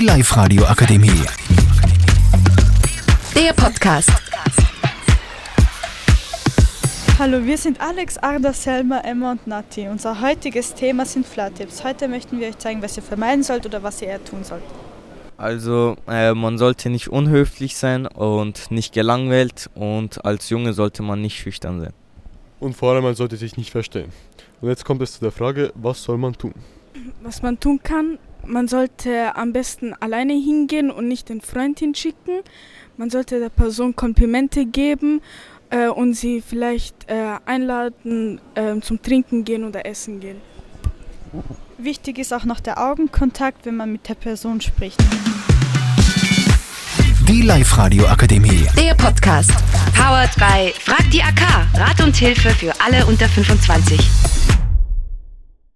Live-Radio Akademie. Der Podcast. Hallo, wir sind Alex, Arda, Selma, Emma und Nati. Unser heutiges Thema sind Flirt-Tipps. Heute möchten wir euch zeigen, was ihr vermeiden sollt oder was ihr eher tun sollt. Also äh, man sollte nicht unhöflich sein und nicht gelangweilt und als Junge sollte man nicht schüchtern sein. Und vor allem, man sollte sich nicht verstellen. Und jetzt kommt es zu der Frage, was soll man tun? Was man tun kann, man sollte am besten alleine hingehen und nicht den Freund hinschicken. Man sollte der Person Komplimente geben äh, und sie vielleicht äh, einladen äh, zum Trinken gehen oder Essen gehen. Wichtig ist auch noch der Augenkontakt, wenn man mit der Person spricht. Die Live-Radio Akademie. Der Podcast. Powered by Frag die AK. Rat und Hilfe für alle unter 25.